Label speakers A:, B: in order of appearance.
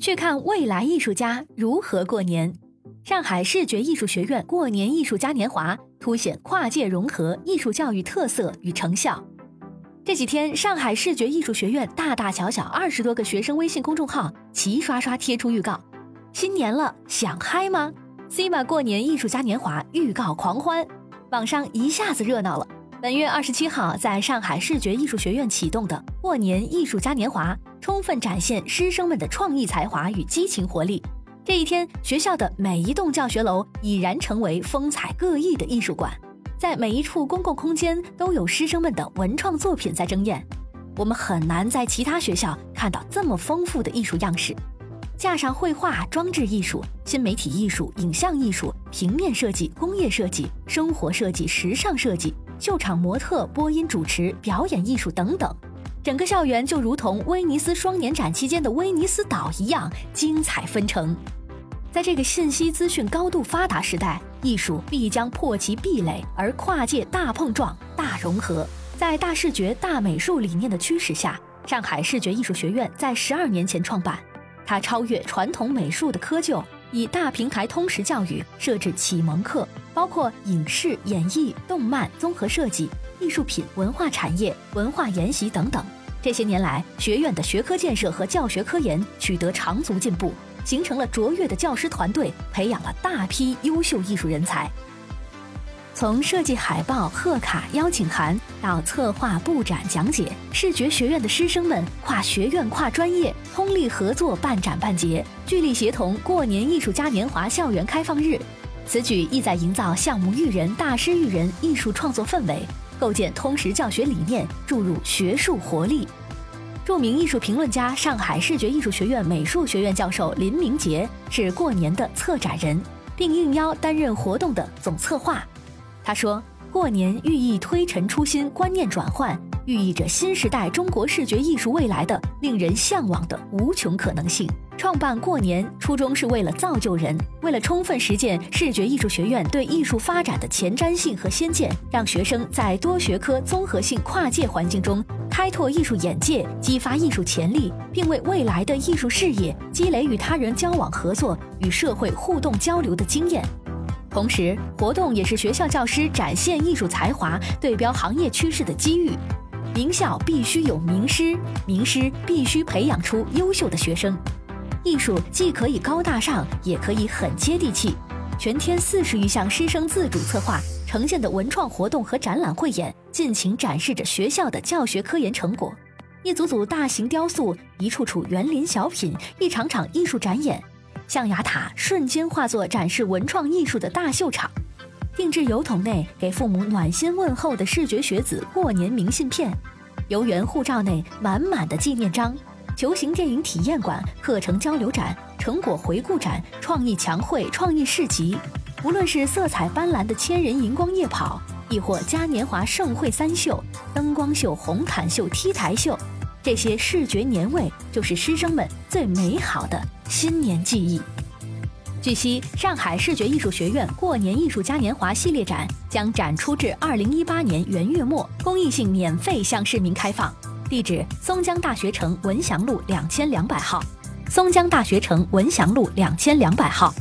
A: 去看未来艺术家如何过年。上海视觉艺术学院过年艺术嘉年华凸显跨界融合艺术教育特色与成效。这几天，上海视觉艺术学院大大小小二十多个学生微信公众号齐刷刷贴出预告：新年了，想嗨吗？CMA 过年艺术嘉年华预告狂欢，网上一下子热闹了。本月二十七号，在上海视觉艺术学院启动的过年艺术嘉年华。充分展现师生们的创意才华与激情活力。这一天，学校的每一栋教学楼已然成为风采各异的艺术馆，在每一处公共空间都有师生们的文创作品在争艳。我们很难在其他学校看到这么丰富的艺术样式，架上绘画、装置艺术、新媒体艺术、影像艺术、平面设计、工业设计、生活设计、时尚设计、秀场模特、播音主持、表演艺术等等。整个校园就如同威尼斯双年展期间的威尼斯岛一样精彩纷呈。在这个信息资讯高度发达时代，艺术必将破其壁垒而跨界大碰撞、大融合。在大视觉、大美术理念的驱使下，上海视觉艺术学院在十二年前创办。它超越传统美术的窠臼，以大平台通识教育设置启蒙课，包括影视、演艺、动漫、综合设计。艺术品、文化产业、文化研习等等，这些年来，学院的学科建设和教学科研取得长足进步，形成了卓越的教师团队，培养了大批优秀艺术人才。从设计海报、贺卡、邀请函到策划、布展、讲解，视觉学院的师生们跨学院、跨专业，通力合作办展办节，聚力协同过年艺术嘉年华校园开放日。此举意在营造项目育人、大师育人艺术创作氛围。构建通识教学理念，注入学术活力。著名艺术评论家、上海视觉艺术学院美术学院教授林明杰是过年的策展人，并应邀担任活动的总策划。他说：“过年寓意推陈出新、观念转换，寓意着新时代中国视觉艺术未来的令人向往的无穷可能性。”创办过年初衷是为了造就人，为了充分实践视觉艺术学院对艺术发展的前瞻性和先见，让学生在多学科综合性跨界环境中开拓艺术眼界，激发艺术潜力，并为未来的艺术事业积累与他人交往合作、与社会互动交流的经验。同时，活动也是学校教师展现艺术才华、对标行业趋势的机遇。名校必须有名师，名师必须培养出优秀的学生。艺术既可以高大上，也可以很接地气。全天四十余项师生自主策划呈现的文创活动和展览汇演，尽情展示着学校的教学科研成果。一组组大型雕塑，一处处园林小品，一场场艺术展演，象牙塔瞬间化作展示文创艺术的大秀场。定制邮筒内给父母暖心问候的视觉学子过年明信片，游园护照内满满的纪念章。球形电影体验馆、课程交流展、成果回顾展、创意墙绘、创意市集，无论是色彩斑斓的千人荧光夜跑，亦或嘉年华盛会三秀、灯光秀、红毯秀、T 台秀，这些视觉年味就是师生们最美好的新年记忆。据悉，上海视觉艺术学院过年艺术嘉年华系列展将展出至二零一八年元月末，公益性免费向市民开放。地址：松江大学城文祥路两千两百号，松江大学城文祥路两千两百号。